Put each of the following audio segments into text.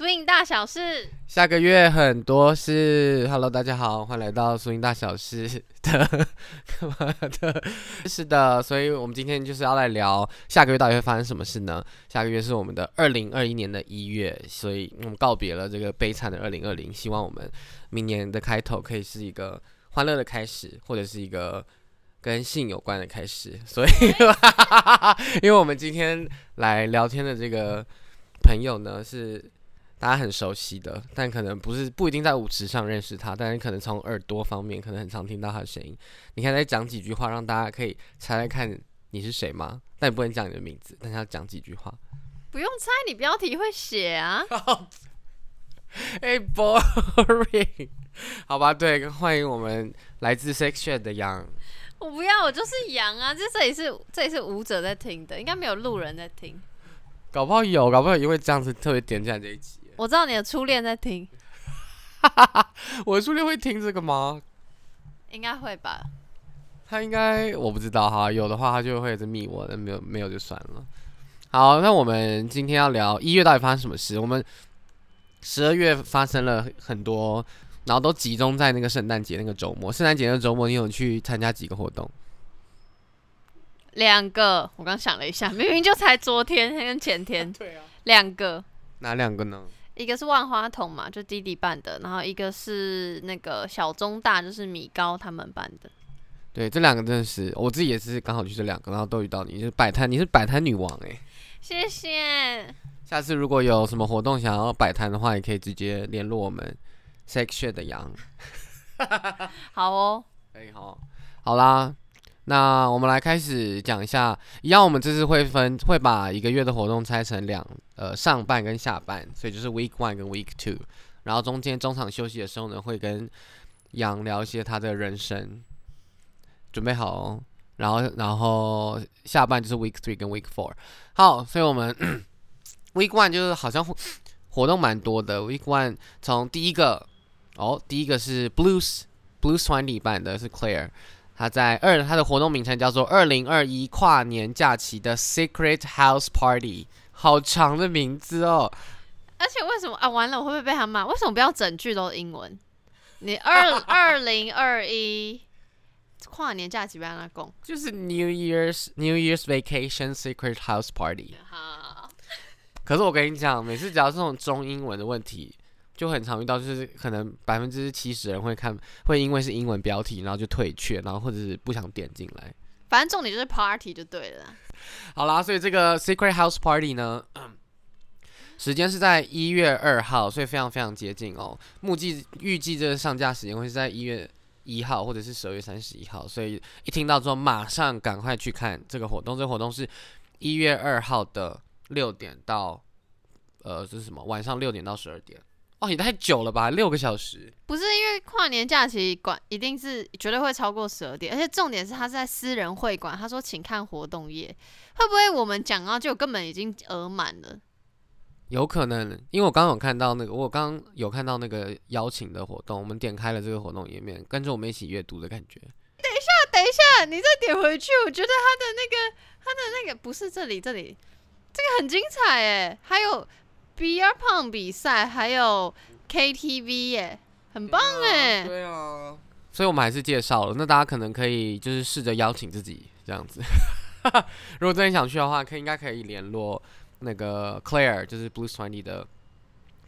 俗影大小事，下个月很多事。Hello，大家好，欢迎来到俗影大小事的干 嘛的？是的，所以我们今天就是要来聊下个月到底会发生什么事呢？下个月是我们的二零二一年的一月，所以我们告别了这个悲惨的二零二零，希望我们明年的开头可以是一个欢乐的开始，或者是一个跟性有关的开始。所以，因为我们今天来聊天的这个朋友呢是。大家很熟悉的，但可能不是不一定在舞池上认识他，但是可能从耳朵方面，可能很常听到他的声音。你看，再讲几句话，让大家可以猜猜看你是谁吗？但你不能讲你的名字，但是要讲几句话。不用猜，你标题会写啊。哎，boring。好吧，对，欢迎我们来自 Section 的羊。我不要，我就是羊啊！这这里是这里是舞者在听的，应该没有路人在听。搞不好有，搞不好因为这样子特别点进来这一集。我知道你的初恋在听，我的初恋会听这个吗？应该会吧。他应该我不知道哈，有的话他就会在密我，那没有没有就算了。好，那我们今天要聊一月到底发生什么事？我们十二月发生了很多，然后都集中在那个圣诞节那个周末。圣诞节那个周末，你有去参加几个活动？两个，我刚想了一下，明明就才昨天跟前天。对啊，两个。哪两个呢？一个是万花筒嘛，就弟弟办的，然后一个是那个小中大，就是米高他们办的。对，这两个真的是我自己也是刚好去这两个，然后都遇到你，就是摆摊，你是摆摊女王哎。谢谢。下次如果有什么活动想要摆摊的话，也可以直接联络我们 section 的羊。好哦。哎，好，好啦。那我们来开始讲一下，一样，我们这次会分会把一个月的活动拆成两呃上半跟下半，所以就是 week one 跟 week two，然后中间中场休息的时候呢，会跟杨聊一些他的人生，准备好哦，然后然后下半就是 week three 跟 week four，好，所以我们 week one 就是好像活动蛮多的，week one 从第一个哦，第一个是 blues blues 团体版的是 Claire。他在二，他的活动名称叫做二零二一跨年假期的 Secret House Party，好长的名字哦。而且为什么啊？完了，我会不会被他骂？为什么不要整句都是英文？你二 二零二一跨年假期不让他供，就是 New Year's New Year's Vacation Secret House Party。好。可是我跟你讲，每次只要这种中英文的问题。就很常遇到，就是可能百分之七十人会看，会因为是英文标题，然后就退却，然后或者是不想点进来。反正重点就是 party 就对了。好啦，所以这个 secret house party 呢，时间是在一月二号，所以非常非常接近哦。目计预计这个上架时间会是在一月一号或者是十二月三十一号，所以一听到之后马上赶快去看这个活动。这个活动是一月二号的六点到，呃，这是什么？晚上六点到十二点。哦，也太久了吧，六个小时。不是因为跨年假期馆一定是绝对会超过十二点，而且重点是他在私人会馆，他说请看活动页，会不会我们讲到就根本已经额满了？有可能，因为我刚刚有看到那个，我刚刚有看到那个邀请的活动，我们点开了这个活动页面，跟着我们一起阅读的感觉。等一下，等一下，你再点回去，我觉得他的那个，他的那个不是这里，这里这个很精彩哎，还有。Beer Pong 比赛还有 KTV 耶，很棒哎！对啊，所以我们还是介绍了。那大家可能可以就是试着邀请自己这样子。如果真的想去的话，可以应该可以联络那个 Claire，就是 Blue Twenty 的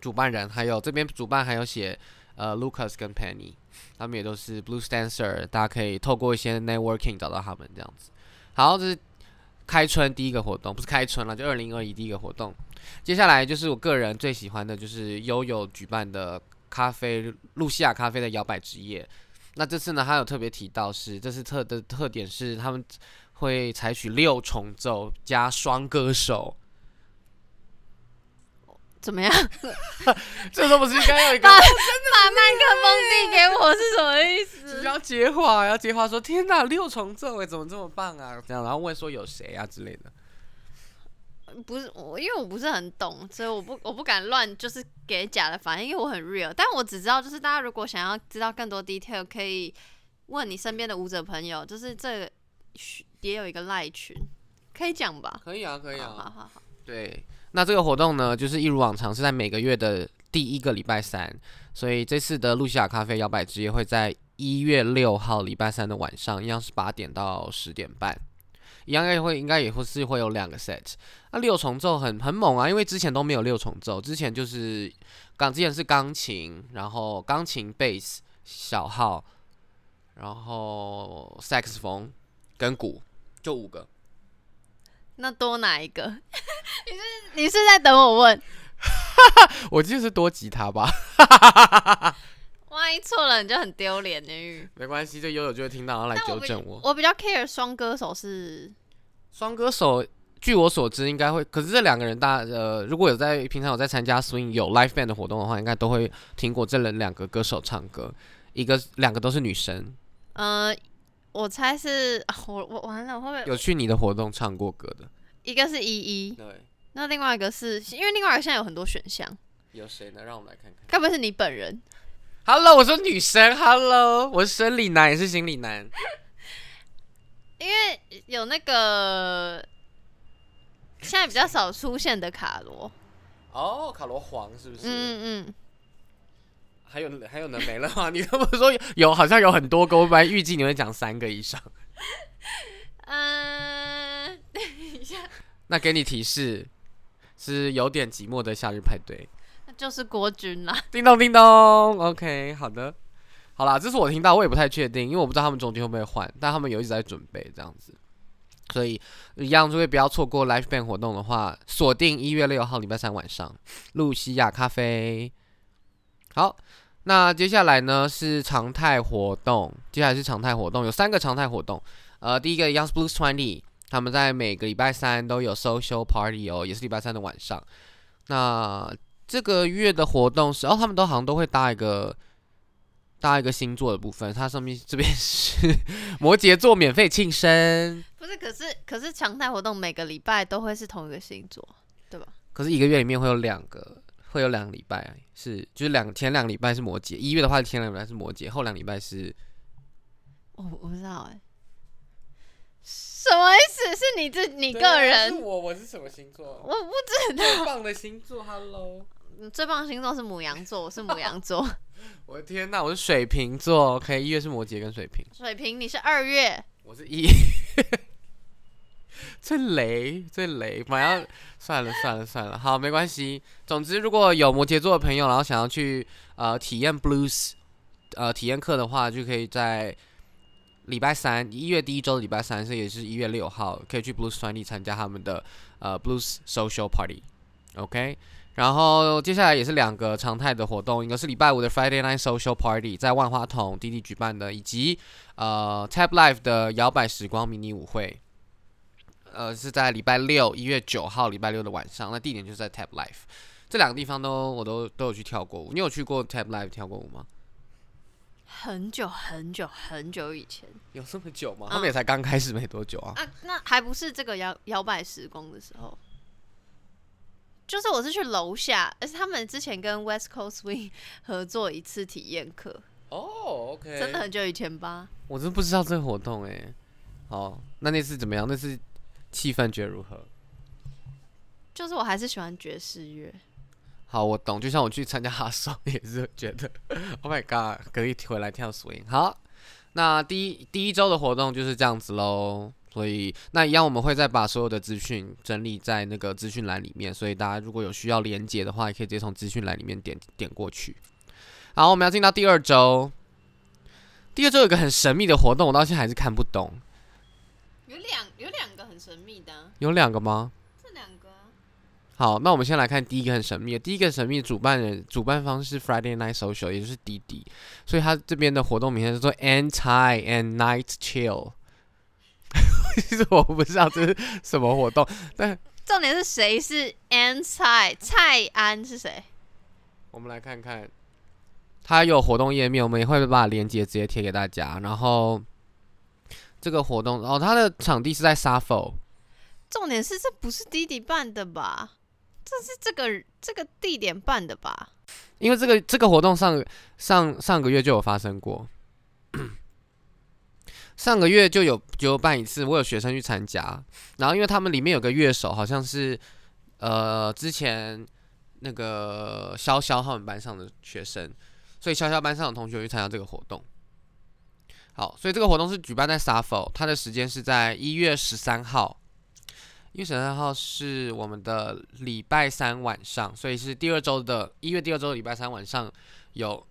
主办人，还有这边主办还有写呃 Lucas 跟 Penny，他们也都是 Blue Dancer，大家可以透过一些 networking 找到他们这样子。好，这是开春第一个活动，不是开春了，就二零二一第一个活动。接下来就是我个人最喜欢的，就是悠悠举办的咖啡露西亚咖啡的摇摆之夜。那这次呢，他有特别提到是，这次特的特点是他们会采取六重奏加双歌手。怎么样？这都不是应该有一个 把麦克风递给我是什么意思？要接话，要接话说天哪，六重奏哎，怎么这么棒啊？这样，然后问说有谁啊之类的。不是我，因为我不是很懂，所以我不我不敢乱就是给假的反应，因为我很 real。但我只知道，就是大家如果想要知道更多 detail，可以问你身边的舞者朋友。就是这也有一个赖群，可以讲吧？可以啊，可以啊。好好好。对，那这个活动呢，就是一如往常是在每个月的第一个礼拜三，所以这次的露西亚咖啡摇摆之夜会在一月六号礼拜三的晚上，一样是八点到十点半，一样也会应该也会是会有两个 set。那六重奏很很猛啊，因为之前都没有六重奏，之前就是钢之前是钢琴，然后钢琴、bass、小号，然后萨克斯风跟鼓，就五个。那多哪一个？你是你是在等我问？我就是多吉他吧。万一错了，你就很丢脸呢。没关系，这悠悠就会听到，然后来纠正我。我比较 care 双歌手是双歌手，据我所知应该会。可是这两个人，大呃，如果有在平常有在参加 swing 有 live band 的活动的话，应该都会听过这人两个歌手唱歌。一个两个都是女生。呃，我猜是 我我完了，会不会有去你的活动唱过歌的？一个是依依，对。那另外一个是因为另外一个现在有很多选项。有谁呢？让我们来看看。该不会是你本人？Hello，我说女生。Hello，我是生理男也是心理男。因为有那个现在比较少出现的卡罗。哦，卡罗黄是不是？嗯嗯。还有还有呢？没了吗？你这么说有，好像有很多个。我本来预计你会讲三个以上。嗯 等一下。那给你提示，是有点寂寞的夏日派对。那就是国军啦！叮咚叮咚，OK，好的，好啦，这是我听到，我也不太确定，因为我不知道他们中间会不会换，但他们有一直在准备这样子，所以一样，如果不要错过 Live Band 活动的话，锁定一月六号礼拜三晚上，露西亚咖啡。好，那接下来呢是常态活动，接下来是常态活动，有三个常态活动，呃，第一个 Young Blues Twenty，他们在每个礼拜三都有 Social Party 哦，也是礼拜三的晚上，那。这个月的活动是哦，他们都好像都会搭一个搭一个星座的部分，它上面这边是摩羯座免费庆生。不是，可是可是常态活动每个礼拜都会是同一个星座，对吧？可是一个月里面会有两个，会有两个礼拜是就是两前两个礼拜是摩羯，一月的话前两个礼拜是摩羯，后两礼拜是，我我不知道哎。什么意思？是你自你个人？是我，我是什么星座？我不知道。最棒的星座，Hello。最棒的星座是母羊座，我是母羊座。我的天哪，我是水瓶座。OK，一月是摩羯跟水瓶。水瓶，你是二月。我是一。最雷，最雷，马上算了算了算了，好，没关系。总之，如果有摩羯座的朋友，然后想要去呃体验 blues 呃体验课的话，就可以在。礼拜三，一月第一周的礼拜三，是也是一月六号，可以去 Blues 兄弟参加他们的呃 Blues Social Party，OK。然后接下来也是两个常态的活动，一个是礼拜五的 Friday Night Social Party，在万花筒弟弟举办的，以及呃 Tab Live 的摇摆时光迷你舞会，呃是在礼拜六一月九号礼拜六的晚上，那地点就是在 Tap Life 这两个地方都我都都有去跳过舞，你有去过 Tap Life 跳过舞吗？很久很久很久以前，有这么久吗？他们也才刚开始没多久啊。啊，那还不是这个摇摇摆时光的时候，就是我是去楼下，而且他们之前跟 West Coast Swing 合作一次体验课。哦，OK，真的很久以前吧？我真不知道这个活动哎。好，那那次怎么样？那次气氛觉得如何？就是我还是喜欢爵士乐。好，我懂。就像我去参加哈手，也是觉得，Oh my God，可以回来跳 swing。好，那第一第一周的活动就是这样子喽。所以那一样，我们会再把所有的资讯整理在那个资讯栏里面。所以大家如果有需要连接的话，也可以直接从资讯栏里面点点过去。好，我们要进到第二周。第二周有个很神秘的活动，我到现在还是看不懂。有两神秘的。有两个吗？这两个好，那我们先来看第一个很神秘的。第一个神秘主办人、主办方是 Friday Night Social，也就是滴滴，所以他这边的活动名称叫做 Anti and Night Chill。其实我不知道这是什么活动，但重点是谁是 Anti 蔡安是谁？我们来看看，他有活动页面，我们也会把链接直接贴给大家。然后这个活动哦，它的场地是在 s a f o 重点是这不是滴滴办的吧？这是这个这个地点办的吧？因为这个这个活动上上上个月就有发生过，上个月就有就有办一次，我有学生去参加，然后因为他们里面有个乐手，好像是呃之前那个潇潇他们班上的学生，所以潇潇班上的同学去参加这个活动。好，所以这个活动是举办在 Safo，它的时间是在一月十三号。一月十三号是我们的礼拜三晚上，所以是第二周的一月第二周的礼拜三晚上有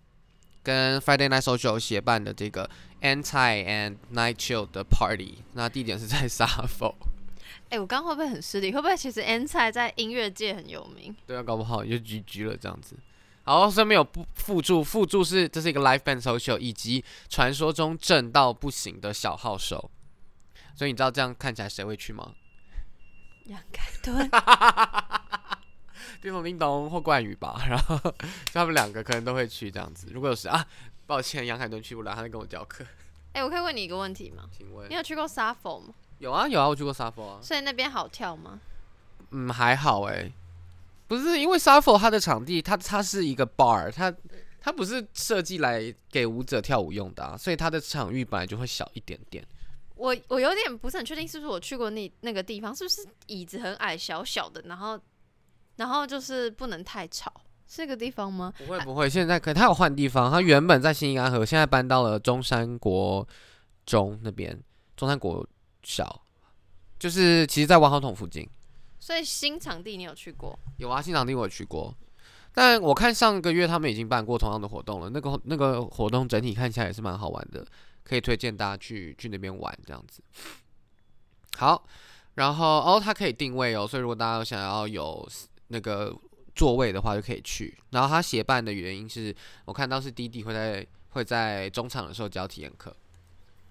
跟 Friday Night Social 协办的这个 Anti and Night Chill 的 Party，那地点是在 Safo。哎、我刚刚会不会很失礼？会不会其实 Anti 在音乐界很有名？对啊，搞不好你就 GG 了这样子。好，上面有附附注，附注是这是一个 live band social，以及传说中正到不行的小号手。所以你知道这样看起来谁会去吗？杨凯敦，叮咚叮咚或冠宇吧，然后就他们两个可能都会去这样子。如果有时啊，抱歉，杨凯敦去不了，他在跟我教课。哎、我可以问你一个问题吗？请问你有去过 Safo 吗？有啊有啊，我去过 Safo 啊。所以那边好跳吗？嗯，还好哎、不是因为 Safo 它的场地，它它是一个 bar，它它不是设计来给舞者跳舞用的啊，所以它的场域本来就会小一点点。我我有点不是很确定，是不是我去过那那个地方，是不是椅子很矮小小的，然后然后就是不能太吵，是这个地方吗？不会不会，现在可他有换地方，他原本在新义安河，现在搬到了中山国中那边，中山国小，就是其实在万豪桶附近。所以新场地你有去过？有啊，新场地我有去过，但我看上个月他们已经办过同样的活动了，那个那个活动整体看起来也是蛮好玩的，可以推荐大家去去那边玩这样子。好，然后哦，它可以定位哦，所以如果大家想要有那个座位的话，就可以去。然后它协办的原因是我看到是滴滴会在会在中场的时候教体验课，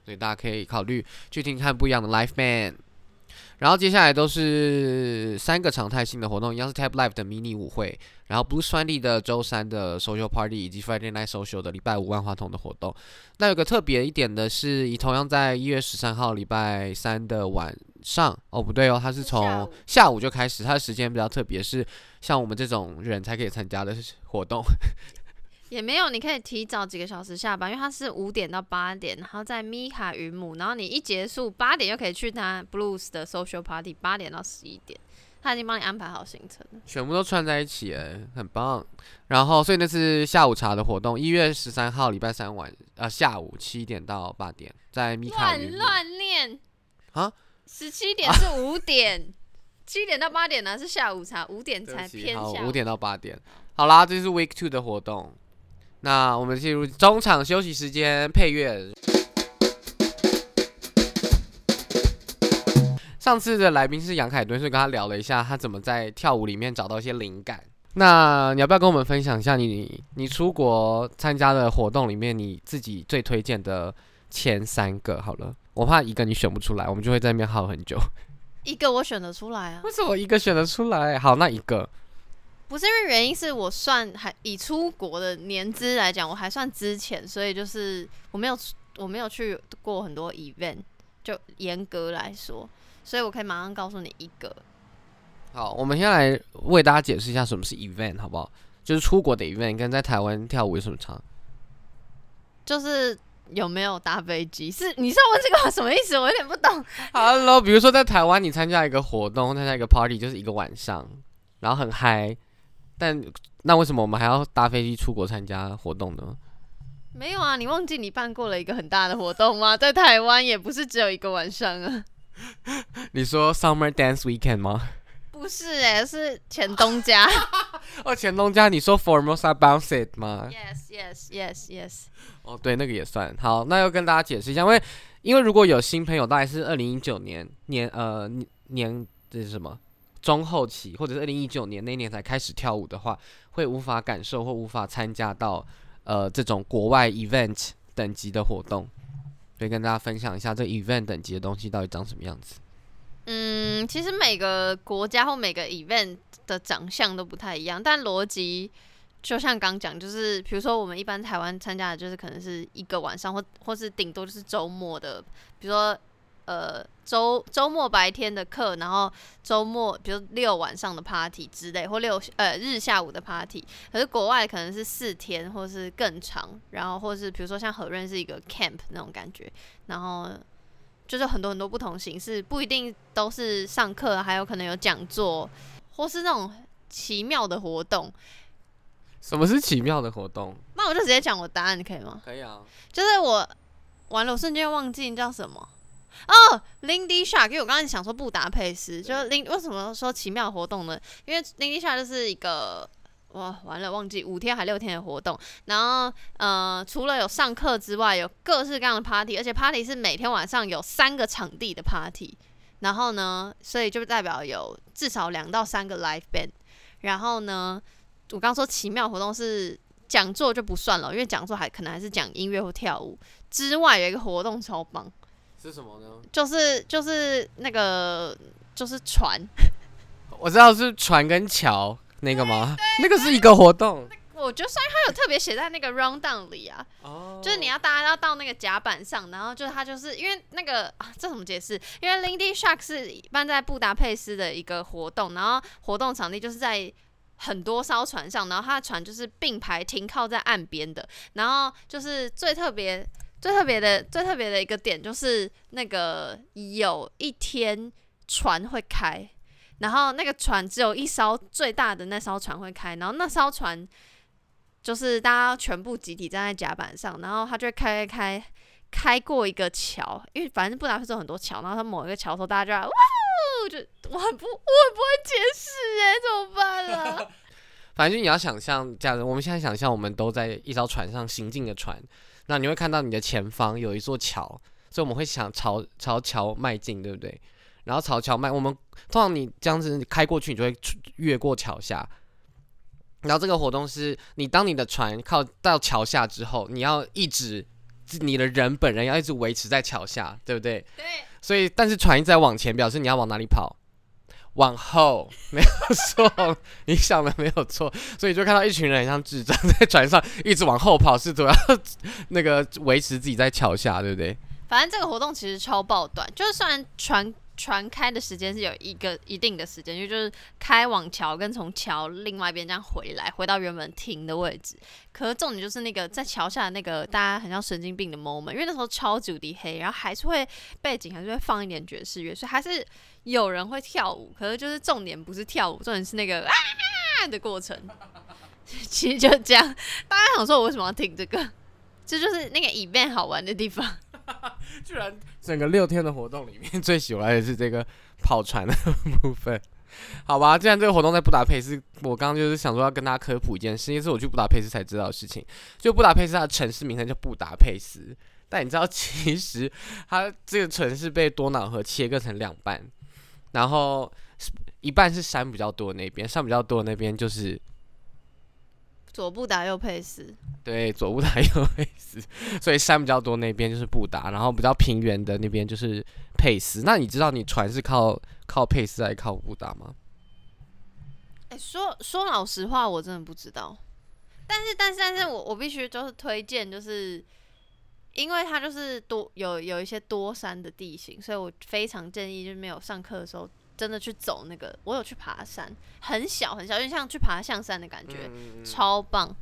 所以大家可以考虑去听看不一样的 Life Man。然后接下来都是三个常态性的活动，一样是 Tab Live 的迷你舞会，然后 Blue Sunday 的周三的 Social Party 以及 Friday Night Social 的礼拜五万花筒的活动。那有个特别一点的是，以同样在一月十三号礼拜三的晚上，哦不对哦，它是从下午就开始，它的时间比较特别，是像我们这种人才可以参加的活动。也没有，你可以提早几个小时下班，因为它是五点到八点，然后在米卡云母，然后你一结束八点就可以去他 Blues 的 social party，八点到十一点，他已经帮你安排好行程了。全部都串在一起，哎，很棒。然后，所以那是下午茶的活动，一月十三号礼拜三晚呃下午七点到八点，在米卡云乱母乱念啊，十七点是五点，七点到八点呢是下午茶，五点才偏下午五点到八点。好啦，这是 Week Two 的活动。那我们进入中场休息时间，配乐。上次的来宾是杨凯敦，所以跟他聊了一下，他怎么在跳舞里面找到一些灵感。那你要不要跟我们分享一下你你出国参加的活动里面你自己最推荐的前三个？好了，我怕一个你选不出来，我们就会在那边耗很久。一个我选得出来啊，为什么一个选得出来？好，那一个不是因为原因是我算还以出国的年资来讲，我还算之前，所以就是我没有我没有去过很多 event，就严格来说，所以我可以马上告诉你一个，好，我们先来为大家解释一下什么是 event，好不好？就是出国的 event 跟在台湾跳舞有什么差？就是有没有搭飞机？是你是要问这个吗什么意思？我有点不懂。Hello，比如说在台湾你参加一个活动，参加一个 party 就是一个晚上，然后很嗨，但那为什么我们还要搭飞机出国参加活动呢？没有啊，你忘记你办过了一个很大的活动吗？在台湾也不是只有一个晚上啊，你说 Summer Dance Weekend 吗？不是诶、是前东家。哦，前东家，你说 Formosa Bounce It 吗？yes yes yes yes。哦，对，那个也算。好，那要跟大家解释一下，因为因为如果有新朋友，大概是二零一九年年呃年年这是什么中后期，或者是二零一九年那一年才开始跳舞的话，会无法感受或无法参加到呃这种国外 event 等级的活动，所以跟大家分享一下这 event 等级的东西到底长什么样子。嗯，其实每个国家或每个 event 的长相都不太一样，但逻辑就像刚讲，就是比如说我们一般台湾参加的，就是可能是一个晚上，或或是顶多就是周末的，比如说呃周周末白天的课，然后周末比如六晚上的 party 之类，或六呃日下午的 party。可是国外可能是四天，或是更长，然后或是比如说像和润是一个 camp 那种感觉，然后。就是很多很多不同形式，不一定都是上课，还有可能有讲座，或是那种奇妙的活动。什么是奇妙的活动？那我就直接讲我答案，可以吗？可以啊。就是我完了，我瞬间忘记叫什么哦，Lindy Shark。因为我刚才想说布达佩斯，就是林为什么说奇妙活动呢？因为 Lindy Shark 就是一个哇，完了忘记五天还六天的活动。然后呃，除了有上课之外，有各式各样的 party，而且 party 是每天晚上有三个场地的 party。然后呢，所以就代表有至少两到三个 live band。然后呢？我刚说奇妙活动是讲座就不算了，因为讲座还可能还是讲音乐或跳舞之外，有一个活动超棒，是什么呢？就是就是那个就是船，我知道是船跟桥那个吗？那个是一个活动。我觉得虽然它有特别写在那个 round down 里啊，哦，就是你要大家要到那个甲板上，然后就是它就是因为那个啊，这怎么解释？因为 Lindy Shark 是办在布达佩斯的一个活动，然后活动场地就是在。很多艘船上，然后它的船就是并排停靠在岸边的。然后就是最特别、最特别的、最特别的一个点，就是那个有一天船会开，然后那个船只有一艘最大的那艘船会开，然后那艘船就是大家全部集体站在甲板上，然后它就会开开开开过一个桥，因为反正布达佩斯很多桥，然后它某一个桥头，大家就哇。就我很不我很不会解释哎，怎么办啊？反正你要想象这样子，我们现在想象我们都在一艘船上行进的船，那你会看到你的前方有一座桥，所以我们会想朝朝桥迈进，对不对？然后朝桥迈，我们通常你这样子开过去，你就会越过桥下。然后这个活动是你当你的船靠到桥下之后，你要一直你的人本人要一直维持在桥下，对不对？对。所以，但是船一直在往前，表示你要往哪里跑？往后，没有错，你想的没有错。所以就看到一群人像智障在船上一直往后跑，试图要 那个维持自己在桥下，对不对？反正这个活动其实超爆短，就算船。船开的时间是有一个一定的时间，就就是开往桥跟从桥另外一边这样回来，回到原本停的位置。可是重点就是那个在桥下的那个大家很像神经病的 moment，因为那时候超级无敌黑，然后还是会背景还是会放一点爵士乐，所以还是有人会跳舞。可是就是重点不是跳舞，重点是那个啊的过程。其实就这样，大家想说我为什么要听这个？这就是那个 event 好玩的地方。居然整个六天的活动里面 最喜欢的是这个跑船的 部分，好吧？既然这个活动在布达佩斯，我刚刚就是想说要跟大家科普一件事，因为是我去布达佩斯才知道的事情。就布达佩斯它的城市名称叫布达佩斯，但你知道其实它这个城市被多瑙河切割成两半，然后一半是山比较多那边，山比较多那边就是。左布达右佩斯，对，左布达右佩斯，所以山比较多那边就是布达，然后比较平原的那边就是佩斯。那你知道你船是靠靠佩斯还是靠布达吗？哎，说说老实话，我真的不知道。但是但是但是我我必须就是推荐，就是因为它就是多有有一些多山的地形，所以我非常建议就是没有上课的时候。真的去走那个，我有去爬山，很小很小，就像去爬象山的感觉，超棒。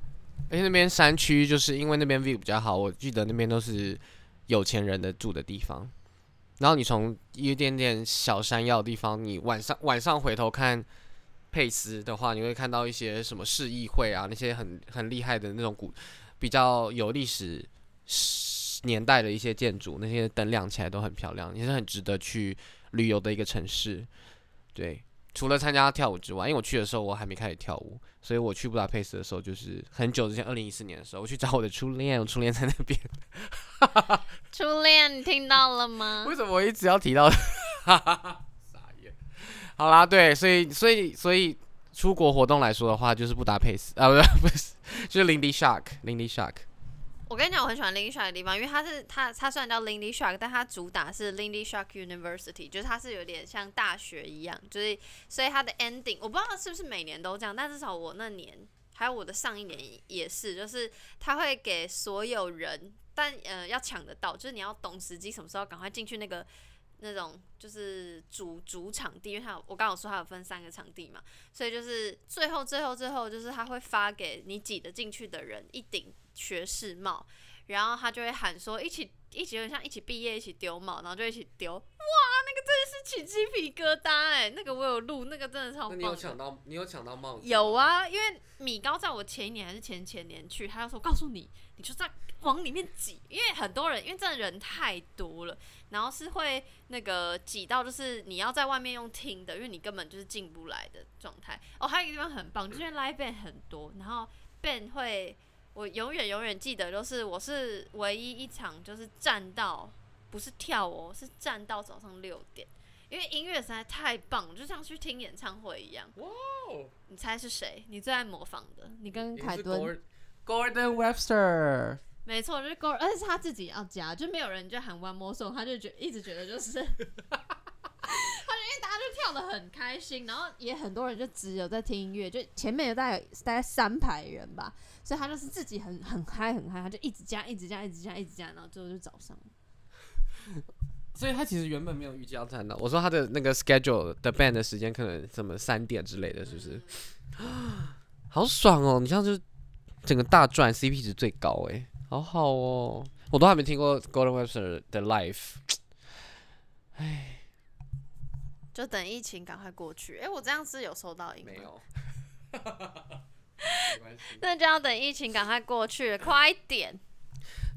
而且那边山区就是因为那边 view 比较好，我记得那边都是有钱人的住的地方。然后你从一点点小山腰的地方，你晚上晚上回头看佩斯的话，你会看到一些什么市议会啊，那些很很厉害的那种古比较有历史年代的一些建筑，那些灯亮起来都很漂亮，也是很值得去。旅游的一个城市，对，除了参加跳舞之外，因为我去的时候我还没开始跳舞，所以我去布达佩斯的时候就是很久之前，二零一四年的时候，我去找我的初恋，我初恋在那边。初恋，你听到了吗？为什么我一直要提到？傻眼。好啦，对，所以，所以，所以出国活动来说的话，就是布达佩斯啊，不是，不是，就是 Lindy Shark，Lindy Shark。我跟你讲，我很喜欢 Lindy Shark 的地方，因为它是它它虽然叫 Lindy Shark，但它主打是 Lindy Shark University，就是它是有点像大学一样，就是所以它的 ending 我不知道是不是每年都这样，但至少我那年还有我的上一年也是，就是他会给所有人，但呃要抢得到，就是你要懂时机，什么时候赶快进去那个那种就是主主场地，因为它我刚好说它有分三个场地嘛，所以就是最后最后最后就是他会发给你挤得进去的人一顶。学士帽，然后他就会喊说一起一起有点像一起毕业一起丢帽，然后就一起丢，哇，那个真的是起鸡皮疙瘩哎、那个我有录，那个真的超棒的。那你有抢到？你有抢到帽子？有。啊，因为米高在我前一年还是前前年去，他就说告诉你，你就在往里面挤，因为很多人，因为真的人太多了，然后是会那个挤到就是你要在外面用听的，因为你根本就是进不来的状态。哦，还有一个地方很棒，就是因为 live band 很多，然后 band 会，我永远永远记得，就是我是唯一一场就是站到不是跳哦，是站到早上六点。因为音乐实在太棒了，就像去听演唱会一样。哇哦！你猜是谁？你最爱模仿的？你跟凯顿 Gord- Gordon Webster。没错，就是 Gordon，而且是他自己要加，就没有人就喊 One More Song，他就觉一直觉得就是，跳的很开心，然后也很多人就只有在听音乐，就前面有大概有大概三排人吧，所以他就是自己很很嗨很嗨，他就一直加一直加一直加一直加，然后最后就早上。所以他其实原本没有预计要站到。我说他的那个 schedule 的 band 的时间可能什么三点之类的，是不是？好爽哦！你像就是整个大赚 CP 值最高哎，好好哦。我都还没听过 Golden Webster 的 live，就等疫情赶快过去。哎、我这样是有收到音吗没？有。没。那就要等疫情赶快过去了，快点。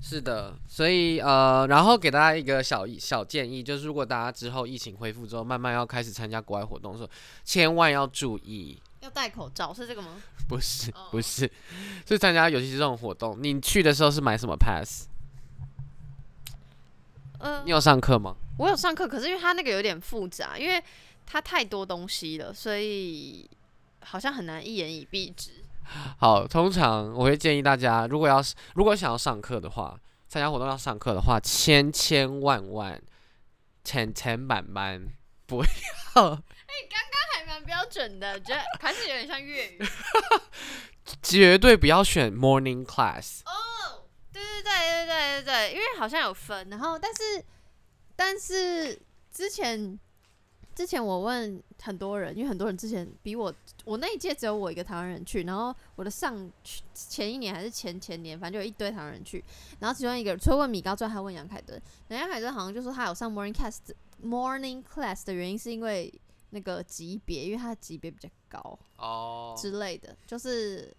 是的，所以呃，然后给大家一个小小建议，就是如果大家之后疫情恢复之后，慢慢要开始参加国外活动的时候，千万要注意，要戴口罩是这个吗？不是哦不是，是参加尤其是这种活动，你去的时候是买什么 pass？呃你，有上课吗？我有上课，可是因为它那个有点复杂，因为它太多东西了，所以好像很难一言以蔽之。好，通常我会建议大家，如果要是如果想要上课的话，参加活动要上课的话，千千万万千千万万不要，哎，刚刚还蛮标准的，觉得还是有点像粤语。绝对不要选 morning class。哦，对对对对对对对，因为好像有分，然后但是但是之前之前我问很多人，因为很多人之前比我我那一届只有我一个台湾人去，然后我的上前一年还是前前年，反正就有一堆台湾人去，然后其中一个除了问米高之外，还问杨凯敦，杨凯敦好像就说他有上 morning class morning class 的原因是因为那个级别，因为他的级别比较高。哦之类的，就是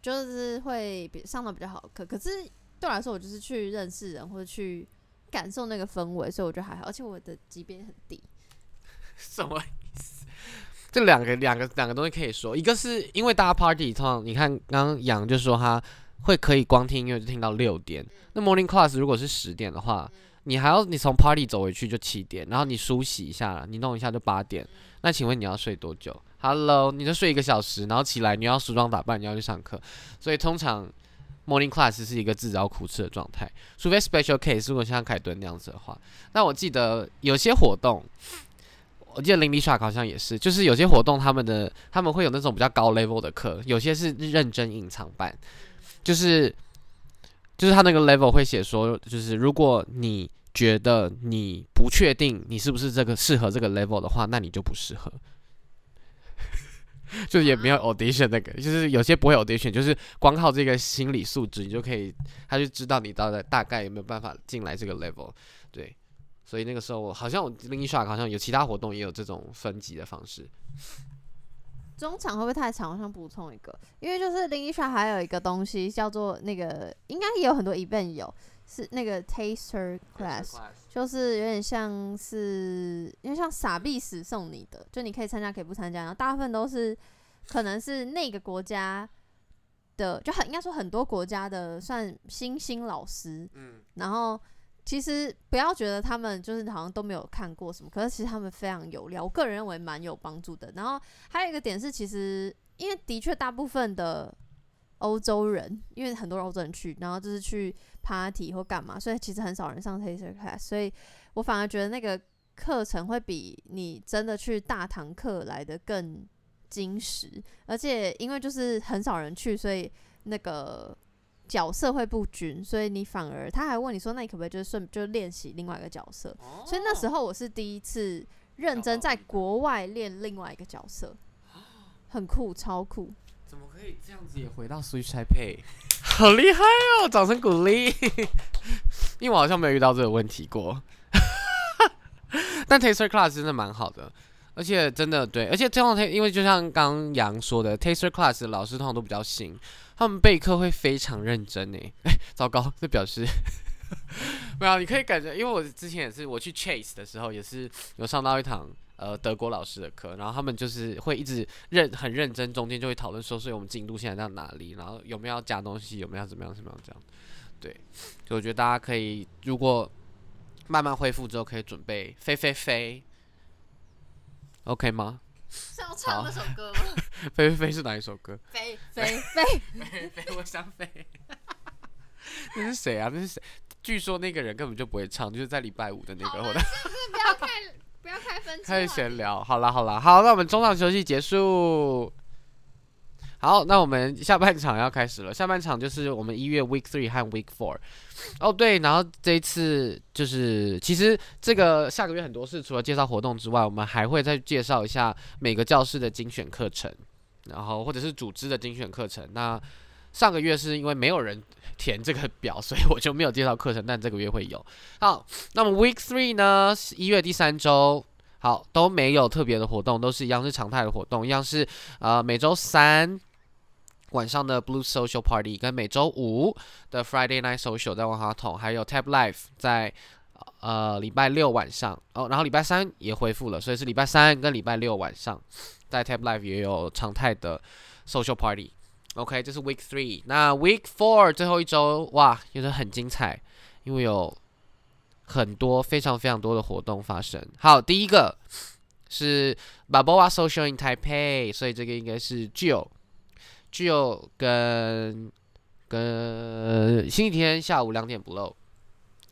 就是会比上的比较好的课。可是对我来说，我就是去认识人或者去感受那个氛围，所以我觉得还好。而且我的级别很低，什么意思？这两个两个两个东西可以说，一个是因为大家 party 通常你看刚刚杨就说他会可以光听音乐就听到六点，那 morning class 如果是十点的话，你还要你从 party 走回去就七点，然后你梳洗一下，你弄一下就八点，那请问你要睡多久？Hello，你就睡一个小时，然后起来你要梳妆打扮，你要去上课，所以通常 morning class 是一个自找苦吃的状态，除非 special case，如果像凯顿那样子的话，那我记得有些活动。我记得林立 shark 好像也是，就是有些活动他们的他们会有那种比较高 level 的课，有些是认真隐藏版，就是就是他那个 level 会写说，就是如果你觉得你不确定你是不是这个适合这个 level 的话，那你就不适合。就也没有 audition 那个，就是有些不会 audition，就是光靠这个心理素质，你就可以，他就知道你到底大概有没有办法进来这个 level，对。所以那个时候我好像我 l i n k Shark 好像有其他活动也有这种分级的方式。中场会不会太长？我想补充一个，因为就是林一莎还有一个东西叫做那个，应该也有很多 event 有，是那个 taster class，就是有点像是，因为像傻逼死送你的，就你可以参加可以不参加，然后大部分都是可能是那个国家的，就很应该说很多国家的算新兴老师，嗯，然后其实不要觉得他们就是好像都没有看过什么，可是其实他们非常有料，我个人认为蛮有帮助的。然后还有一个点是，其实因为的确大部分的欧洲人，因为很多欧洲人去，然后就是去 party 或干嘛，所以其实很少人上 taster class，所以我反而觉得那个课程会比你真的去大堂课来的更精实，而且因为就是很少人去，所以那个角色会不均，所以你反而他还问你说，那你可不可以就是顺就练习另外一个角色？所以那时候我是第一次认真在国外练另外一个角色，很酷，超酷。怎么可以这样子也回到 Switch Taipei？好厉害哦！掌声鼓励。因为我好像没有遇到这个问题过，但 Taster Class 真的蛮好的，而且真的对，而且这种因为就像刚杨说的，Taster Class 老师通常都比较新，他们备课会非常认真诶。哎，糟糕，这表示 没有，你可以感觉，因为我之前也是我去 Chase 的时候，也是有上到一堂呃德国老师的课，然后他们就是会一直认很认真，中间就会讨论说，所以我们进度现在在哪里，然后有没有要加东西，有没有怎么样怎么样这样。对，就我觉得大家可以，如果慢慢恢复之后，可以准备飞飞飞，OK 吗？是要唱那首歌吗？飞飞飞是哪一首歌？飞飞飞飞飞，我想飞。那是谁啊？那是谁？据说那个人根本就不会唱，就是在礼拜五的那个。是不是不要开不要开分？开始闲聊。好了好了，好，那我们中场休息结束。好，那我们下半场要开始了。下半场就是我们一月 Week Three 和 Week Four。哦，对，然后这一次就是，其实这个下个月很多事，除了介绍活动之外，我们还会再介绍一下每个教室的精选课程，然后或者是组织的精选课程。那上个月是因为没有人填这个表，所以我就没有介绍课程，但这个月会有。好，那么 Week Three 呢，一月第三周，好都没有特别的活动，都是一样是常态的活动，一样是呃每周三。晚上的 Blue Social Party 跟每周五的 Friday Night Social 在万花筒，还有 Tab Life 在呃礼拜六晚上哦，然后礼拜三也恢复了，所以是礼拜三跟礼拜六晚上在 Tab Life 也有常态的 Social Party。OK，这是 Week Three。那 Week Four 最后一周哇，也是很精彩，因为有很多非常非常多的活动发生。好，第一个是 b a b o a Social in Taipei，所以这个应该是 Jill。具有跟跟星期天下午两点不漏，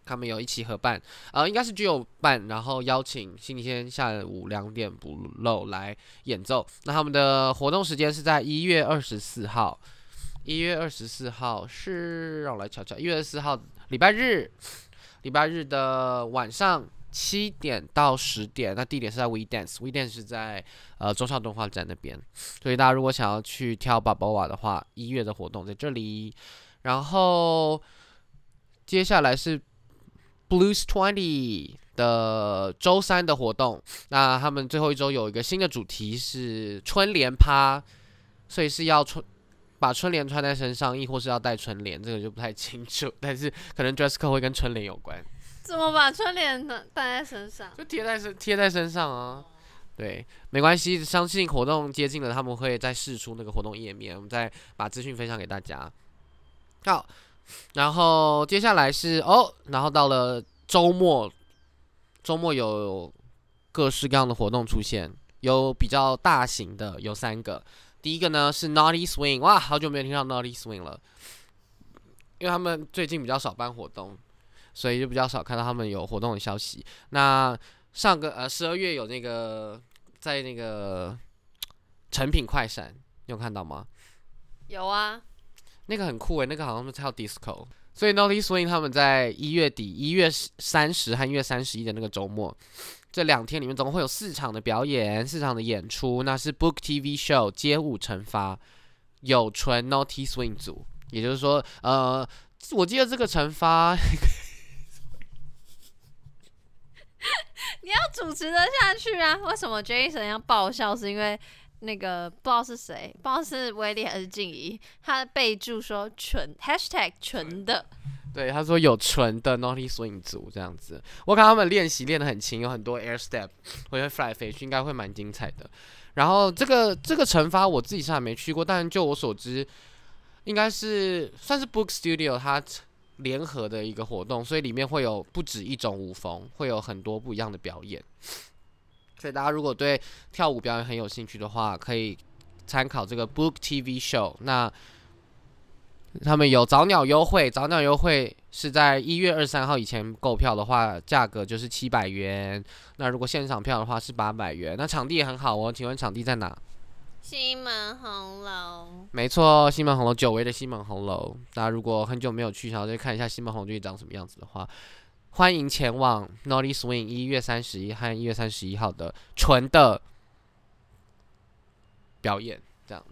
他们有一起合办，呃，应该是具有办，然后邀请星期天下午两点不漏来演奏。那他们的活动时间是在一月二十四号，一月二十四号是让我来瞧瞧，一月二十四号礼拜日，礼拜日的晚上。七点到十点，那地点是在 We Dance，We Dance 是在呃中校动画站那边，所以大家如果想要去跳巴宝瓦的话，一月的活动在这里。然后接下来是 Blues Twenty 的周三的活动，那他们最后一周有一个新的主题是春联趴，所以是要春把春联穿在身上，亦或是要戴春联，这个就不太清楚，但是 可能 dress code 会跟春联有关。怎么把春联呢戴在身上？就贴在身贴在身上啊。对，没关系，相信活动接近了，他们会再试出那个活动页面，我们再把资讯分享给大家。好，然后接下来是哦，然后到了周末，周末有各式各样的活动出现，有比较大型的，有三个。第一个呢是 Naughty Swing，哇，好久没有听到 Naughty Swing 了，因为他们最近比较少办活动。所以就比较少看到他们有活动的消息。那上个呃十二月有那个在那个成品快闪，你有看到吗？有啊，那个很酷诶，那个好像是跳 disco。所以 Naughty Swing 他们在一月底一月三十和一月三十一的那个周末，这两天里面总共会有四场的表演，四场的演出。那是 Book TV Show 街舞惩罚，有纯 Naughty Swing 组，也就是说，呃，我记得这个惩罚。你要主持得下去啊？为什么 Jason 要爆笑？是因为那个不知道是谁，不知道是威利还是静怡，他备注说纯 #hashtag 纯的，对，他说有纯的 Naughty Swing 组这样子。我看他们练习练得很轻，有很多 Air Step，会 fly 飞去，应该会蛮精彩的。然后这个这个惩罚我自己是还没去过，但就我所知，应该是算是 Book Studio 它。联合的一个活动，所以里面会有不止一种舞风，会有很多不一样的表演。所以大家如果对跳舞表演很有兴趣的话，可以参考这个 Book TV Show。那他们有早鸟优惠，早鸟优惠是在一月二十三号以前购票的话，价格就是七百元。那如果现场票的话是八百元。那场地也很好哦，请问场地在哪？西门红楼，没错，西门红楼，久违的西门红楼。大家如果很久没有去，想要再看一下西门红楼长什么样子的话，欢迎前往 Naughty Swing 一月三十一和一月三十一号的纯的表演。这样，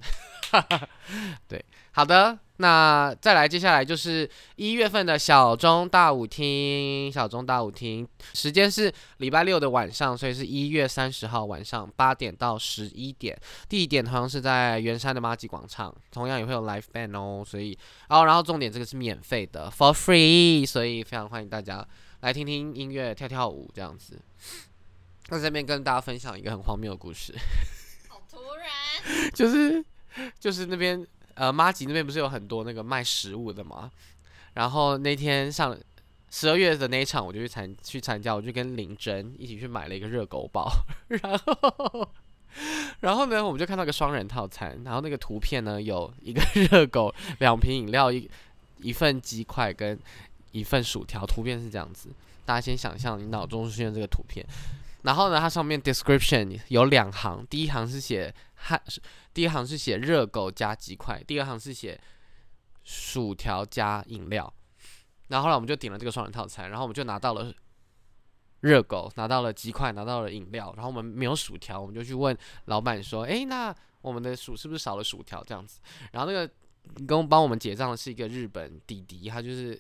对，好的，那再来，接下来就是一月份的小中大舞厅，小中大舞厅时间是礼拜六的晚上，所以是一月三十号晚上八点到十一点，地点好像是在圆山的马吉广场，同样也会有 live band 哦，所以，哦，然后重点这个是免费的，for free，所以非常欢迎大家来听听音乐、跳跳舞这样子。那这边跟大家分享一个很荒谬的故事，好突然，就是就是那边。呃，妈吉那边不是有很多那个卖食物的嘛？然后那天上十二月的那一场，我就去参去参加，我就跟林真一起去买了一个热狗包，然后然后呢，我们就看到个双人套餐，然后那个图片呢有一个热狗、两瓶饮料、一一份鸡块跟一份薯条，图片是这样子。大家先想象你脑中出现这个图片，然后呢，它上面 description 有两行，第一行是写汉。第一行是写热狗加鸡块，第二行是写薯条加饮料。然后后来我们就点了这个双人套餐，然后我们就拿到了热狗，拿到了鸡块，拿到了饮料。然后我们没有薯条，我们就去问老板说：“诶，那我们的薯是不是少了薯条？”这样子。然后那个跟帮我们结账的是一个日本弟弟，他就是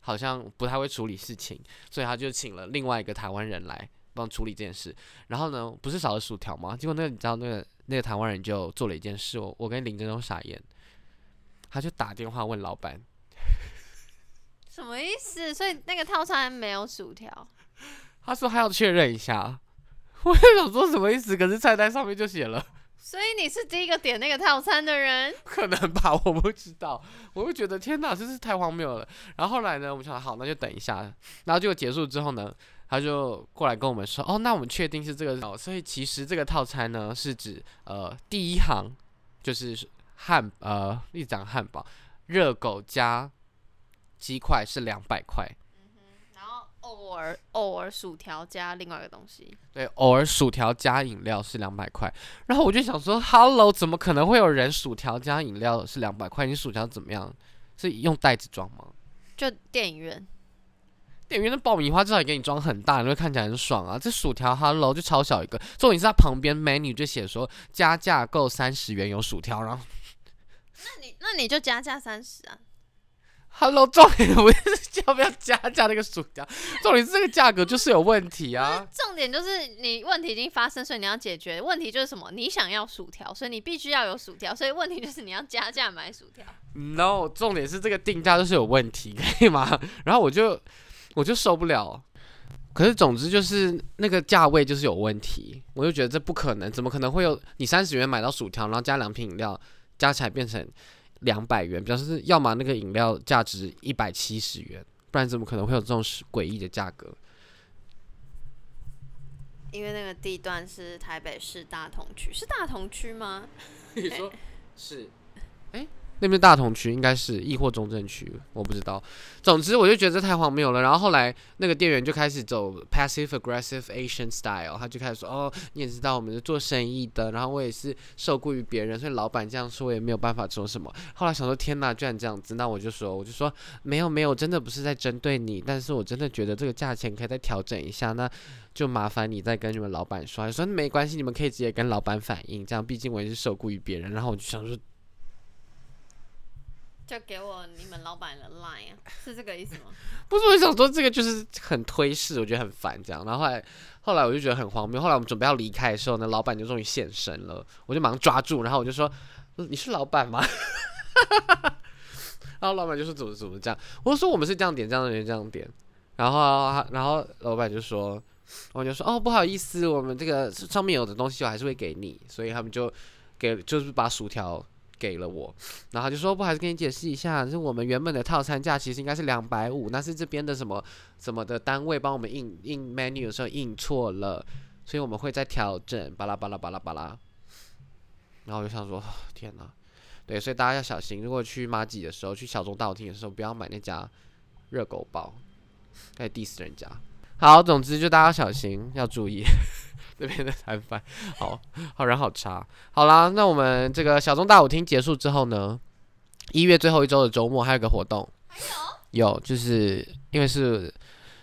好像不太会处理事情，所以他就请了另外一个台湾人来帮处理这件事。然后呢，不是少了薯条吗？结果那个你知道那个。那个台湾人就做了一件事，我我跟林真都傻眼，他就打电话问老板，什么意思？所以那个套餐没有薯条？他说他要确认一下，我也想说什么意思，可是菜单上面就写了。所以你是第一个点那个套餐的人？可能吧，我不知道。我就觉得天哪，真是太荒谬了。然后后来呢，我们想好，那就等一下。然后结果结束之后呢？他就过来跟我们说：“哦，那我们确定是这个哦，所以其实这个套餐呢是指呃第一行就是汉呃一张汉堡热狗加鸡块是两百块，偶尔偶尔薯条加另外一个东西，对，偶尔薯条加饮料是两百块。然后我就想说，Hello，怎么可能会有人薯条加饮料是两百块？你薯条怎么样？是用袋子装吗？就电影院。”电影院的爆米花至少也给你装很大，你会看起来很爽啊！这薯条，Hello，就超小一个。重点是它旁边 menu 就写说加价购三十元有薯条，然后那你那你就加价三十啊！Hello，重点不是要不要加价那个薯条，重点是这个价格就是有问题啊！重点就是你问题已经发生，所以你要解决问题就是什么？你想要薯条，所以你必须要有薯条，所以问题就是你要加价买薯条。No，重点是这个定价就是有问题，可以吗？然后我就。我就受不了，可是总之就是那个价位就是有问题，我就觉得这不可能，怎么可能会有你三十元买到薯条，然后加两瓶饮料，加起来变成两百元，表示是要么那个饮料价值一百七十元，不然怎么可能会有这种诡异的价格？因为那个地段是台北市大同区，是大同区吗？你说是？哎。那边大同区应该是亦或中正区，我不知道。总之，我就觉得这太荒谬了。然后后来那个店员就开始走 passive aggressive Asian style，他就开始说：“哦，你也知道我们是做生意的，然后我也是受雇于别人，所以老板这样说，我也没有办法说什么。”后来想说：“天哪，居然这样子！”那我就说：“我就说没有没有，真的不是在针对你，但是我真的觉得这个价钱可以再调整一下，那就麻烦你再跟你们老板说。”说没关系，你们可以直接跟老板反映，这样毕竟我也是受雇于别人。然后我就想说。就给我你们老板的 line 啊，是这个意思吗？不是，我想说这个就是很推事，我觉得很烦这样。然后后来，后来我就觉得很荒谬。后来我们准备要离开的时候呢，老板就终于现身了，我就马上抓住，然后我就说：“你是老板吗？” 然后老板就说：“怎么怎么这样？”我说：“我们是这样点，这样的人，这样点。”然后，然后老板就说：“我就说哦，不好意思，我们这个上面有的东西我还是会给你。”所以他们就给，就是把薯条。给了我，然后就说不还是，跟你解释一下，是我们原本的套餐价其实应该是两百五，那是这边的什么什么的单位帮我们印印 menu 的时候印错了，所以我们会再调整，巴拉巴拉巴拉巴拉。然后我就想说，天哪，对，所以大家要小心，如果去马吉的时候，去小众大厅的时候，不要买那家热狗包，该 diss 人家。好，总之就大家小心，要注意。那边的摊贩，好好人好差。好啦，那我们这个小中大舞厅结束之后呢，一月最后一周的周末还有个活动，有，就是因为是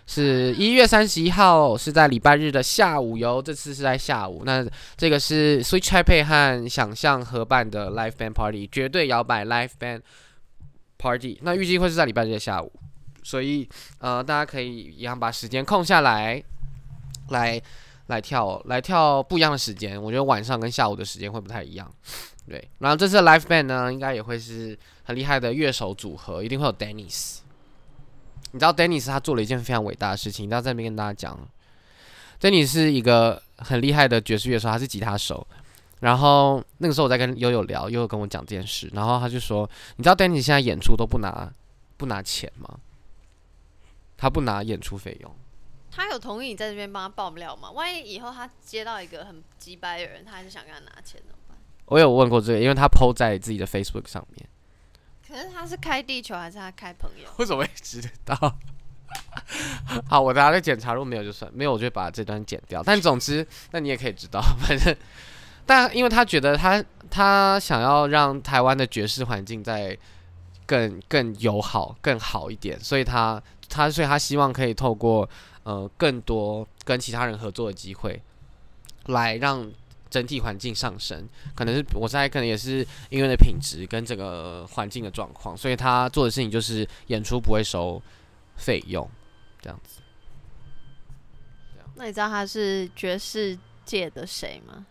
是一月三十一号是在礼拜日的下午哟，这次是在下午。那这个是 Switch Taipei 和想象合办的 Live Band Party，绝对摇摆 Live Band party。那预计会是在礼拜日的下午，所以呃，大家可以一样把时间空下来，来来跳来跳不一样的时间。我觉得晚上跟下午的时间会不太一样。对，然后这次的 live band 呢，应该也会是很厉害的乐手组合，一定会有 Dennis。你知道 Dennis 他做了一件非常伟大的事情，你要在那边跟大家讲。Dennis 是一个很厉害的爵士乐手，他是吉他手。然后那个时候我在跟悠悠聊，悠悠跟我讲这件事，然后他就说：“你知道 Dennis 现在演出都不拿不拿钱吗？他不拿演出费用。他有同意你在这边帮他爆料吗？万一以后他接到一个很鸡掰的人，他还是想跟他拿钱怎么办？我有问过这个，因为他 PO 在自己的 Facebook 上面。可是他是开地球还是他开朋友？为什么会知道？好，我等下再检查，如果没有就算，没有我就把这段剪掉。但总之，那你也可以知道，反正，但因为他觉得他他想要让台湾的爵士环境在更更友好、更好一点，所以他他所以他希望可以透过呃更多跟其他人合作的机会，来让整体环境上升。可能是我猜，可能也是音乐的品质跟这个环境的状况，所以他做的事情就是演出不会收。费用这样子，那你知道他是爵士界的谁吗？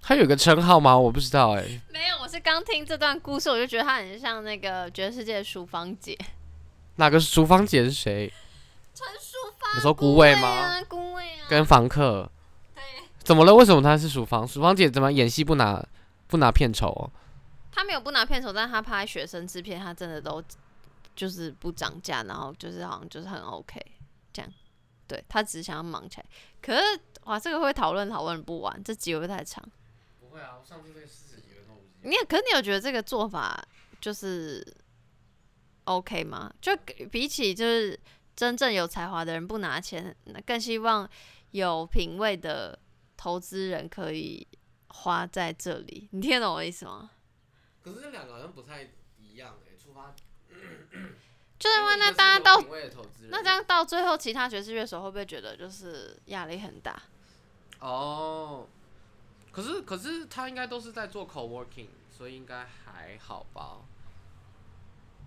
他有个称号吗？我不知道哎。没有，我是刚听这段故事，我就觉得他很像那个爵士界的淑芳姐。哪个是淑芳姐是谁？陈淑芳。你说孤味吗？孤味啊。跟房客。对。怎么了？为什么她是淑芳？淑芳姐怎么演戏不拿不拿片酬？她没有不拿片酬，但是他拍学生制片，她真的都。就是不涨价，然后就是好像就是很 OK 这样，对她只是想要忙起来。可是哇，这个会讨论讨论不完，这集会太长。不会啊，我上次那四十几分钟。你可是你有觉得这个做法就是 OK 吗？就比起就是真正有才华的人不拿钱，更希望有品位的投资人可以花在这里。你听懂我意思吗？可是这两个好像不太一样诶，出发。就是因为那大家都那这样到最后，其他爵士乐手会不会觉得就是压力很大？哦，可是可是他应该都是在做 co-working，所以应该还好吧？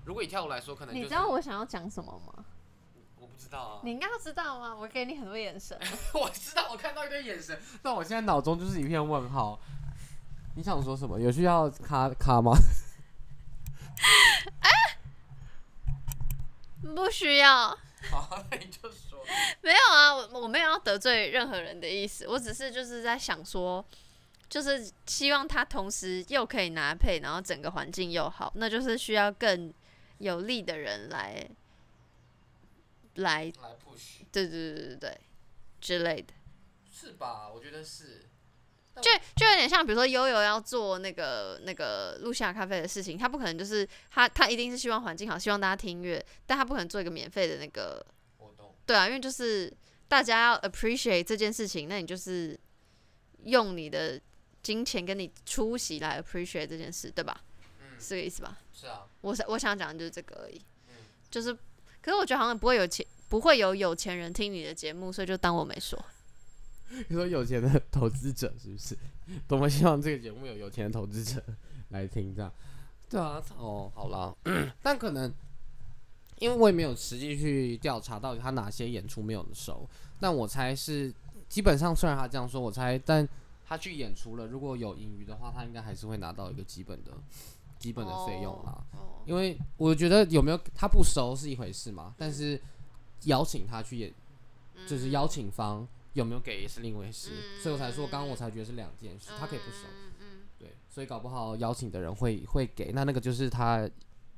如果以跳舞来说，可能你知道我想要讲什么吗？我不知道啊，你应该要知道吗？我给你很多眼神，我知道，我看到一堆眼神，但我现在脑中就是一片问号。你想说什么？有需要卡卡吗？哎。不需要。好，那你就说。没有啊，我我没有要得罪任何人的意思，我只是就是在想说，就是希望他同时又可以拿配，然后整个环境又好，那就是需要更有力的人来来。来 push。对对对对对，之类的。是吧？我觉得是。就就有点像，比如说悠悠要做那个那个录下咖啡的事情，他不可能就是他他一定是希望环境好，希望大家听音乐，但他不可能做一个免费的那个活动。对啊，因为就是大家要 appreciate 这件事情，那你就是用你的金钱跟你出席来 appreciate 这件事，对吧？嗯，是这个意思吧？是啊。我想我想讲的就是这个而已。嗯。就是，可是我觉得好像不会有钱，不会有有钱人听你的节目，所以就当我没说。你说有钱的投资者是不是？多么希望这个节目有有钱的投资者 来听，这样对啊。哦，好了，但可能因为我也没有实际去调查到底他哪些演出没有收，但我猜是基本上，虽然他这样说，我猜，但他去演出了，如果有盈余的话，他应该还是会拿到一个基本的基本的费用啦。因为我觉得有没有他不收是一回事嘛，但是邀请他去演，就是邀请方。有没有给也是另一回事，所以我才说，刚刚我才觉得是两件事，他可以不收，对，所以搞不好邀请的人会会给，那那个就是他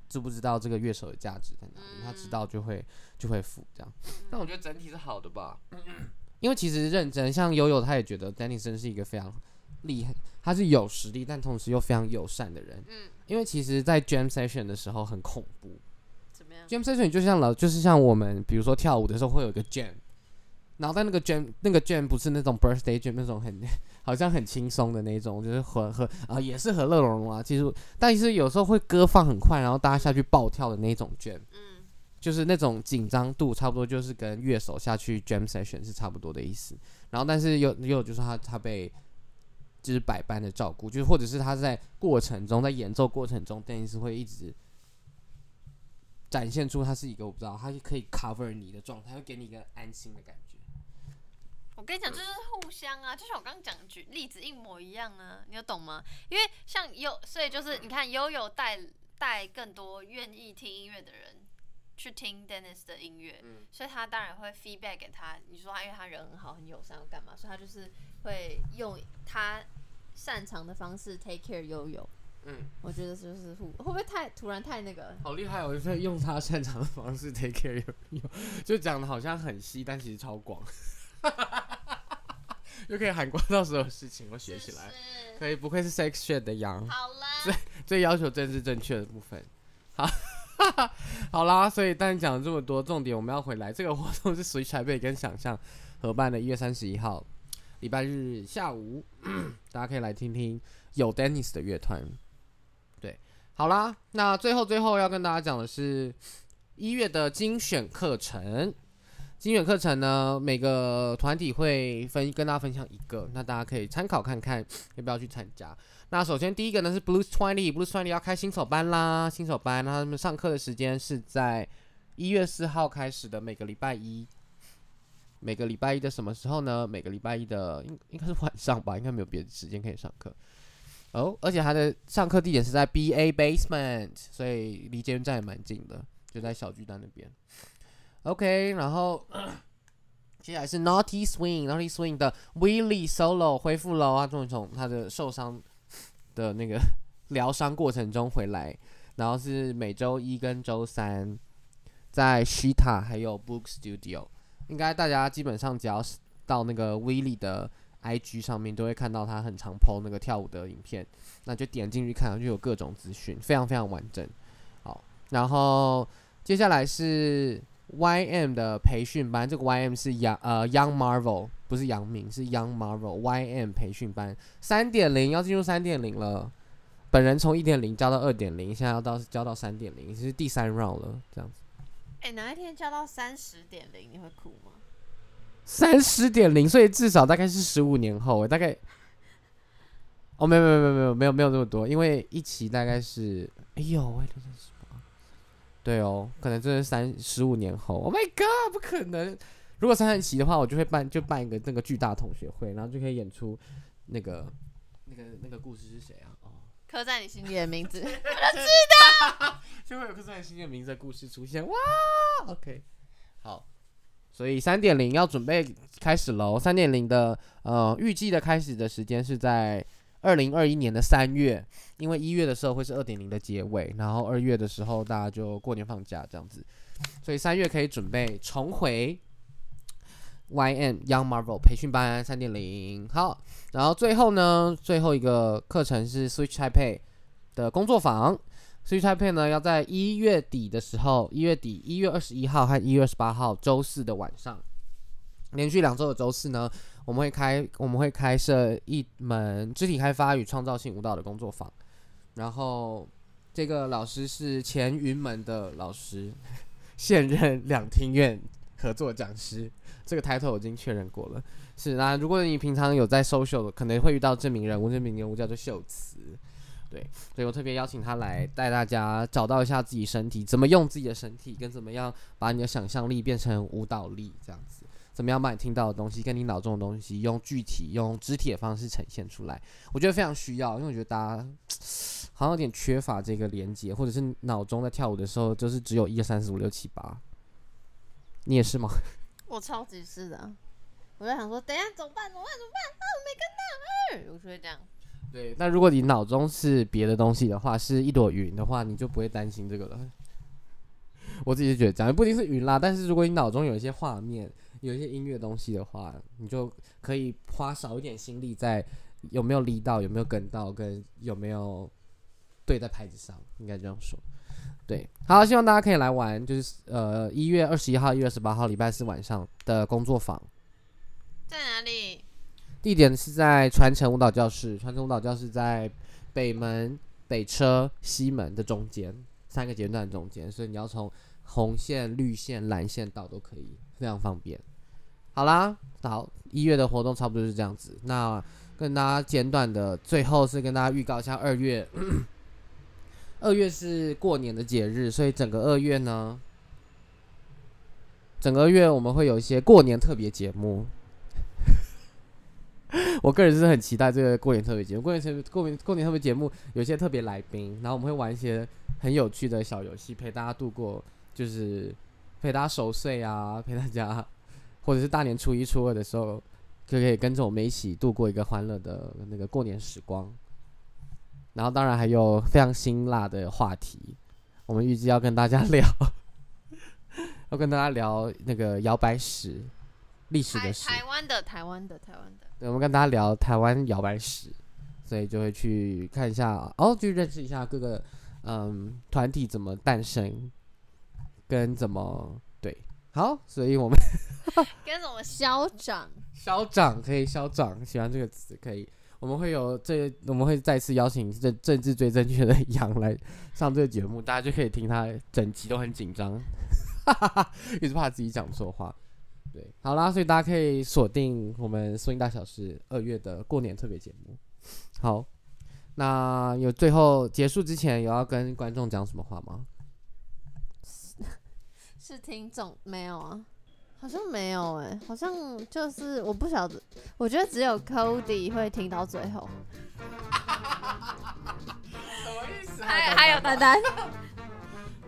知不知道这个乐手的价值在哪里，他知道就会就会付这样。但我觉得整体是好的吧，因为其实认真，像悠悠他也觉得 Danny 森是一个非常厉害，他是有实力，但同时又非常友善的人。嗯，因为其实，在 Jam Session 的时候很恐怖，怎么样？Jam Session 就像老，就是像我们比如说跳舞的时候会有一个 Jam。然后在那个 jam，那个 jam 不是那种 birthday jam，那种很好像很轻松的那种，就是和和啊也是和乐融融啊。其实，但是有时候会歌放很快，然后大家下去暴跳的那种 jam。嗯，就是那种紧张度差不多，就是跟乐手下去 jam session 是差不多的意思。然后，但是又又就是他他被就是百般的照顾，就是或者是他在过程中在演奏过程中，邓医师会一直展现出他是一个我不知道，它可以 cover 你的状态，会给你一个安心的感觉。我跟你讲，就是互相啊，就像我刚刚讲的举例子一模一样啊，你有懂吗？因为像悠，所以就是你看悠悠带带更多愿意听音乐的人去听 Dennis 的音乐，嗯所以他当然会 feedback 给他。你说他因为他人很好，很友善，要干嘛？所以他就是会用他擅长的方式 take care 悠悠。嗯，我觉得就是互会不会太突然太那个？好厉害哦！在用他擅长的方式 take care 悠悠，就讲的好像很细，但其实超广，就可以涵盖到所有事情，我学起来。是可以，不愧是 sex shit 的羊，好啦，最要求政治正确的部分。好，好啦，所以但讲了这么多，重点我们要回来，这个活动是 Switch 台北跟想象合办的，一月三十一号，礼拜日下午，大家可以来听听有 Dennis 的乐团。对，好啦，那最后最后要跟大家讲的是一月的精选课程。精选课程呢，每个团体会分跟大家分享一个，那大家可以参考看看要不要去参加。那首先第一个呢是 Blues Twenty，Blues Twenty 要开新手班啦，新手班，那他们上课的时间是在一月四号开始的，每个礼拜一。每个礼拜一的什么时候呢？每个礼拜一的应应该是晚上吧，应该没有别的时间可以上课。哦，而且他的上课地点是在 BA Basement，所以离捷运站也蛮近的，就在小巨蛋那边。OK，然后 接下来是 Naughty Swing，Naughty Swing 的 Willie Solo 恢复了，他终于从他的受伤的那个 疗伤过程中回来，然后是每周一跟周三在 Shita 还有 Book Studio，应该大家基本上只要是到那个威利的 IG 上面都会看到他很常 PO 那个跳舞的影片，那就点进去看，就有各种资讯，非常非常完整。好，然后接下来是 YM 的培训班，这个 YM 是杨呃 Young Marvel，不是杨明，是 Young Marvel YM 培训班三点零要进入三点零了。本人从一点零教到二点零，现在要到教到三点零，是第三 round 了，这样子。哪一天教到三十点零，你会哭吗？三十点零，所以至少大概是十五年后，大概。哦，没有没有没有没有没有没有那么多，因为一期大概是，哎呦，喂，六十八，对哦，可能真的是三十五年后。Oh my god，不可能！如果三十期的话，我就会办就办一个那个巨大同学会，然后就可以演出那个那个那个故事是谁啊？哦，刻在你心里的名字。我就会有刻在新的名字的故事出现。哇，OK，好，所以三点零要准备开始喽。三点零的呃预计的开始的时间是在二零二一年的三月，因为一月的时候会是二点零的结尾，然后二月的时候大家就过年放假这样子，所以三月可以准备重回 YN Young Marvel 培训班三点零。好，然后最后呢，最后一个课程是 Switch Taipei 的工作坊。Switch Taipei 呢，要在一月底的时候，一月底一月二十一号和一月二十八号周四的晚上，连续两周的周四呢，我们会开我们会开设一门肢体开发与创造性舞蹈的工作坊。然后这个老师是前云门的老师，现任两厅院合作讲师，这个 title 我已经确认过了。是那如果你平常有在 social，可能会遇到这名人物，这名人物叫做秀慈。对，所以我特别邀请他来带大家找到一下自己身体，怎么用自己的身体，跟怎么样把你的想象力变成舞蹈力，这样子，怎么样把你听到的东西跟你脑中的东西，用具体、用肢体的方式呈现出来，我觉得非常需要，因为我觉得大家好像有点缺乏这个连接，或者是脑中在跳舞的时候，就是只有一二三四五六七八，你也是吗？我超级是的，我在想说，等下怎么办？怎么办？怎么办？啊，我没跟到，嗯，我就会这样。对，那如果你脑中是别的东西的话，是一朵云的话，你就不会担心这个了。我自己是觉得这样，不一定是云啦，但是如果你脑中有一些画面，有一些音乐东西的话，你就可以花少一点心力在有没有力到，有没有跟到，跟有没有对在拍子上，应该这样说。对，好，希望大家可以来玩，就是呃一月二十一号、一月十八号礼拜四晚上的工作坊。在哪里？地点是在传承舞蹈教室，传承舞蹈教室在北门、北车、西门的中间，三个阶段中间，所以你要从红线、绿线、蓝线到都可以，非常方便。好啦，好，一月的活动差不多就是这样子。那跟大家简短的，最后是跟大家预告一下二月，二月是过年的节日，所以整个二月呢，整个月我们会有一些过年特别节目。我个人是很期待这个过年特别节目。过年特别过年过年特别节目有些特别来宾，然后我们会玩一些很有趣的小游戏，陪大家度过，就是陪大家守岁啊，陪大家，或者是大年初一、初二的时候，就可以跟着我们一起度过一个欢乐的那个过年时光。然后当然还有非常辛辣的话题，我们预计要跟大家聊，要跟大家聊那个摇摆史、历史的史。台湾的台湾的台湾的。对，我们跟大家聊台湾摇摆史，所以就会去看一下，哦，去认识一下各个嗯团体怎么诞生，跟怎么对，好，所以我们 跟怎么消长？消长可以消长，喜欢这个词可以。我们会有这，我们会再次邀请政政治最正确的杨来上这个节目，大家就可以听他整集都很紧张，一直怕自己讲错话。对，好啦，所以大家可以锁定我们声音大小事二月的过年特别节目。好，那有最后结束之前有要跟观众讲什么话吗？是 听众没有啊？好像没有哎，好像就是我不晓得，我觉得只有 Cody 会听到最后。什么意思？还还有丹丹。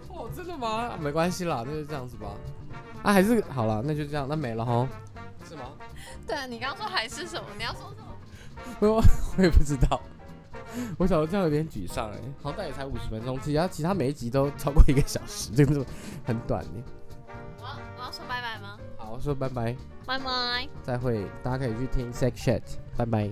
哦，真的吗？没关系啦，那就这样子吧。啊，还是好了，那就这样，那没了哈。是吗？对啊，你刚刚说还是什么？你要说什么？我 我也不知道。我小时候这样有点沮丧哎，好歹也才五十分钟，其他其他每一集都超过一个小时，这个很短呢。我要说拜拜吗？说拜拜，拜拜，再会，大家可以去听《Sex Shit》，拜拜。